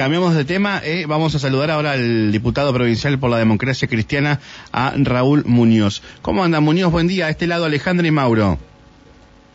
Cambiamos de tema, eh, vamos a saludar ahora al diputado provincial por la democracia cristiana, a Raúl Muñoz. ¿Cómo anda Muñoz? Buen día, a este lado Alejandro y Mauro.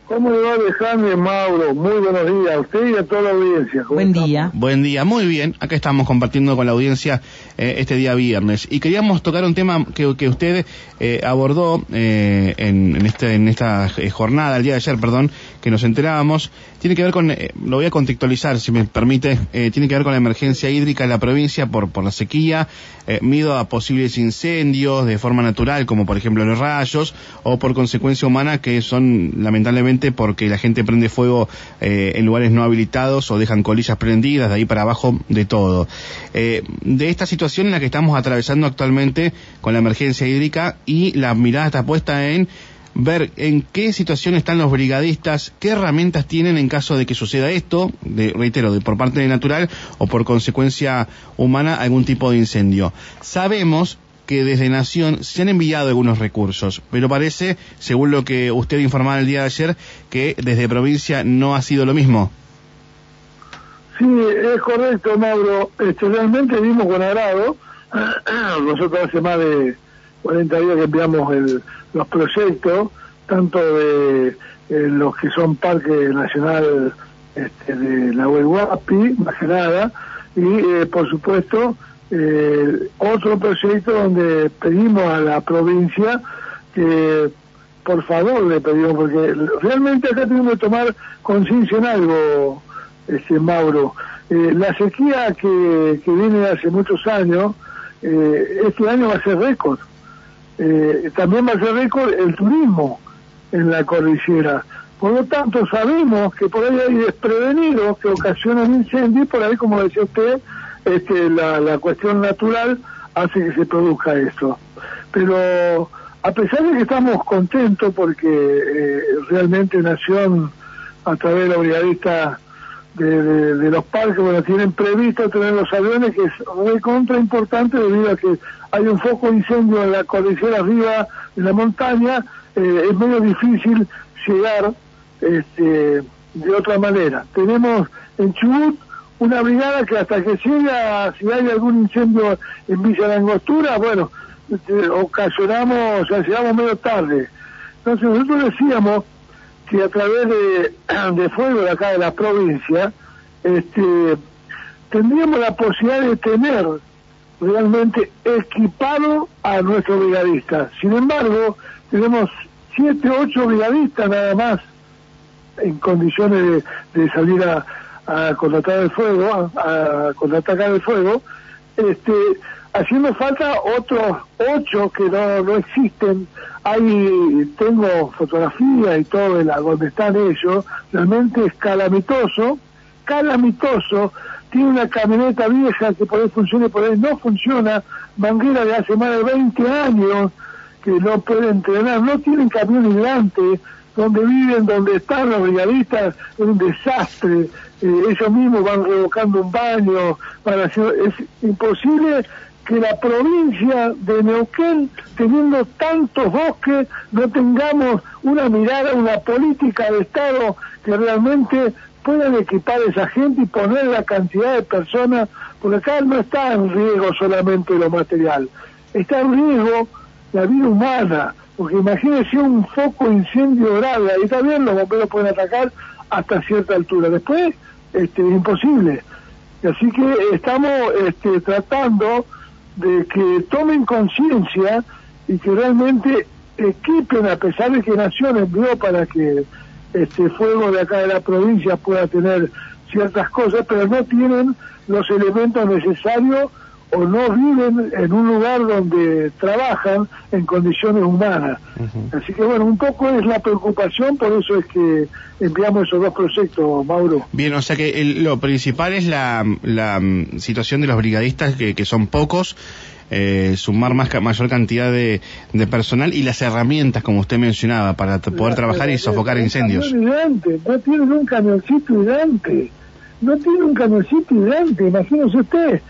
¿Cómo le va Alejandro y Mauro? Muy buenos días a usted y a toda la audiencia. Buen día. Buen día, muy bien. Acá estamos compartiendo con la audiencia eh, este día viernes. Y queríamos tocar un tema que, que usted eh, abordó eh, en, en, este, en esta eh, jornada, el día de ayer, perdón, que nos enterábamos. Tiene que ver con, eh, lo voy a contextualizar, si me permite, eh, tiene que ver con la emergencia hídrica en la provincia por, por la sequía, miedo a posibles incendios de forma natural, como por ejemplo los rayos, o por consecuencia humana, que son lamentablemente porque la gente prende fuego en lugares no habilitados o dejan colillas prendidas, de ahí para abajo, de todo. de esta situación en la que estamos atravesando actualmente con la emergencia hídrica y la mirada está puesta en ver en qué situación están los brigadistas, qué herramientas tienen en caso de que suceda esto, de, reitero, de, por parte de natural o por consecuencia humana algún tipo de incendio. Sabemos que desde Nación se han enviado algunos recursos, pero parece, según lo que usted informaba el día de ayer, que desde provincia no ha sido lo mismo. Sí, es correcto, Mauro. Este, realmente vimos con agrado. Nosotros hace más de 40 días que enviamos el, los proyectos, tanto de eh, los que son Parque Nacional este, de la Huehuapi, más que nada, y eh, por supuesto eh, otro proyecto donde pedimos a la provincia que por favor le pedimos, porque realmente acá tenemos que tomar conciencia en algo, este Mauro. Eh, la sequía que, que viene hace muchos años, eh, este año va a ser récord. Eh, también va a ser récord el turismo en la cordillera. Por lo tanto, sabemos que por ahí hay desprevenidos que ocasionan incendios, por ahí, como decía usted, este, la, la cuestión natural hace que se produzca esto. Pero a pesar de que estamos contentos porque eh, realmente Nación, a través de la brigadista de, los parques, bueno, tienen previsto tener los aviones, que es muy contra importante debido a que hay un foco de incendio en la cordillera arriba de la montaña, eh, es medio difícil llegar este, de otra manera. Tenemos en Chubut una brigada que hasta que llega, si hay algún incendio en Villa La Angostura, bueno, este, ocasionamos, o sea, llegamos medio tarde. Entonces nosotros decíamos que a través de, de fuego de acá de la provincia, este, tendríamos la posibilidad de tener realmente equipado a nuestros brigadistas. Sin embargo, tenemos siete, ocho brigadistas nada más en condiciones de, de salir a, a contratar el fuego, a, a contraatacar el fuego, este, haciendo falta otros ocho que no, no existen. Ahí tengo fotografías y todo de la, donde están ellos, realmente es calamitoso, calamitoso, tiene una camioneta vieja que por ahí funciona y por ahí no funciona, manguera de hace más de 20 años que no puede entrenar, no tienen camión hidrante, donde viven, donde están los brigadistas, es un desastre, eh, ellos mismos van revocando un baño, para hacer, es imposible que la provincia de Neuquén, teniendo tantos bosques, no tengamos una mirada, una política de Estado que realmente puedan equipar esa gente y poner la cantidad de personas, porque acá no está en riesgo solamente lo material, está en riesgo la vida humana, porque imagínense un foco incendio grave, ahí también los bomberos pueden atacar hasta cierta altura, después este, es imposible. Así que estamos este, tratando de que tomen conciencia y que realmente equipen, a pesar de que Nación envió para que este fuego de acá de la provincia pueda tener ciertas cosas, pero no tienen los elementos necesarios o no viven en un lugar donde trabajan en condiciones humanas. Uh -huh. Así que bueno, un poco es la preocupación, por eso es que enviamos esos dos proyectos, Mauro. Bien, o sea que el, lo principal es la, la situación de los brigadistas, que, que son pocos, eh, sumar más mayor cantidad de, de, personal y las herramientas, como usted mencionaba, para poder la, trabajar la, y sofocar incendios. Hidrante, no tienen un camioncito hidrante, no tiene un camioncito hidrante, imagínese usted.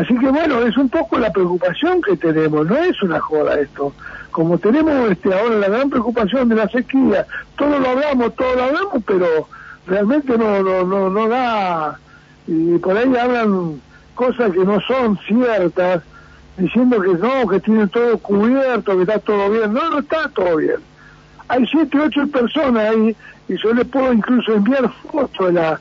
Así que bueno, es un poco la preocupación que tenemos, no es una joda esto. Como tenemos este ahora la gran preocupación de la sequía, todo lo hablamos, todo lo hablamos, pero realmente no no no, no da y por ahí hablan cosas que no son ciertas, diciendo que no, que tienen todo cubierto, que está todo bien. No, no está todo bien. Hay siete, ocho personas ahí y yo les puedo incluso enviar fotos de,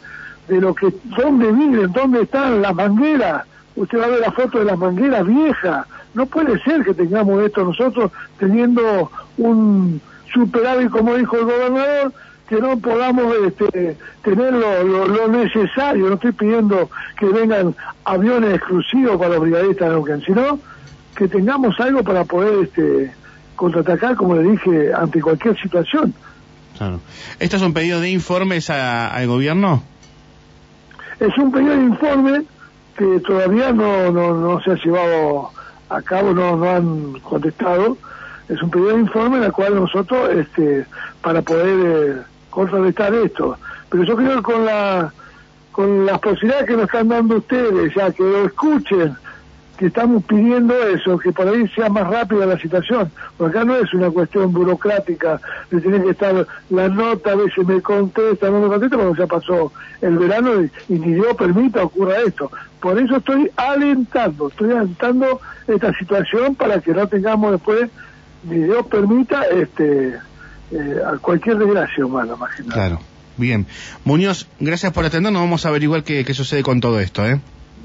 de lo que, dónde viven, dónde están las mangueras. Usted va a ver la foto de las mangueras viejas. No puede ser que tengamos esto nosotros teniendo un superávit, como dijo el gobernador, que no podamos este, tener lo, necesario. No estoy pidiendo que vengan aviones exclusivos para los brigadistas de Neuquén, sino que tengamos algo para poder este, contraatacar, como le dije, ante cualquier situación. Claro. ¿Esto es un pedido de informes al gobierno? Es un pedido de informe que todavía no, no, se ha llevado a cabo, no, no han contestado. Es un pedido de informe en el cual nosotros, este, para poder eh, contrarrestar esto. Pero yo creo que con la con las posibilidades que nos están dando ustedes, ya que lo escuchen, que estamos pidiendo eso, que por ahí sea más rápida la situación, porque acá no es una cuestión burocrática de tener que estar la nota, a veces me contesta, no me contesta, cuando ya pasó el verano y, ni Dios permita ocurra esto. Por eso estoy alentando, estoy alentando esta situación para que no tengamos después, ni Dios permita, este eh, cualquier desgracia humana, imagínate. Claro. Bien. Muñoz, gracias por atendernos. Vamos a averiguar qué, qué sucede con todo esto, ¿eh?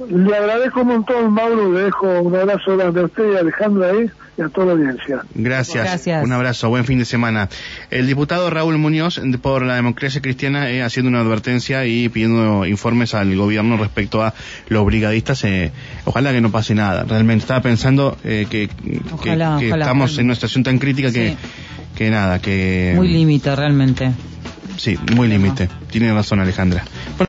Le agradezco un montón, Mauro. Le dejo un abrazo grande a usted y a Alejandro ahí y a toda la audiencia. Gracias. Un abrazo. Buen fin de semana. El diputado Raúl Muñoz, por la democracia cristiana, eh, haciendo una advertencia y pidiendo informes al gobierno respecto a los brigadistas. Eh, ojalá que no pase nada. Realmente estaba pensando eh, que, estamos en una situación tan crítica que, que nada, que... Muy límite, realmente. Sí, muy límite. Tiene razón, Alejandra.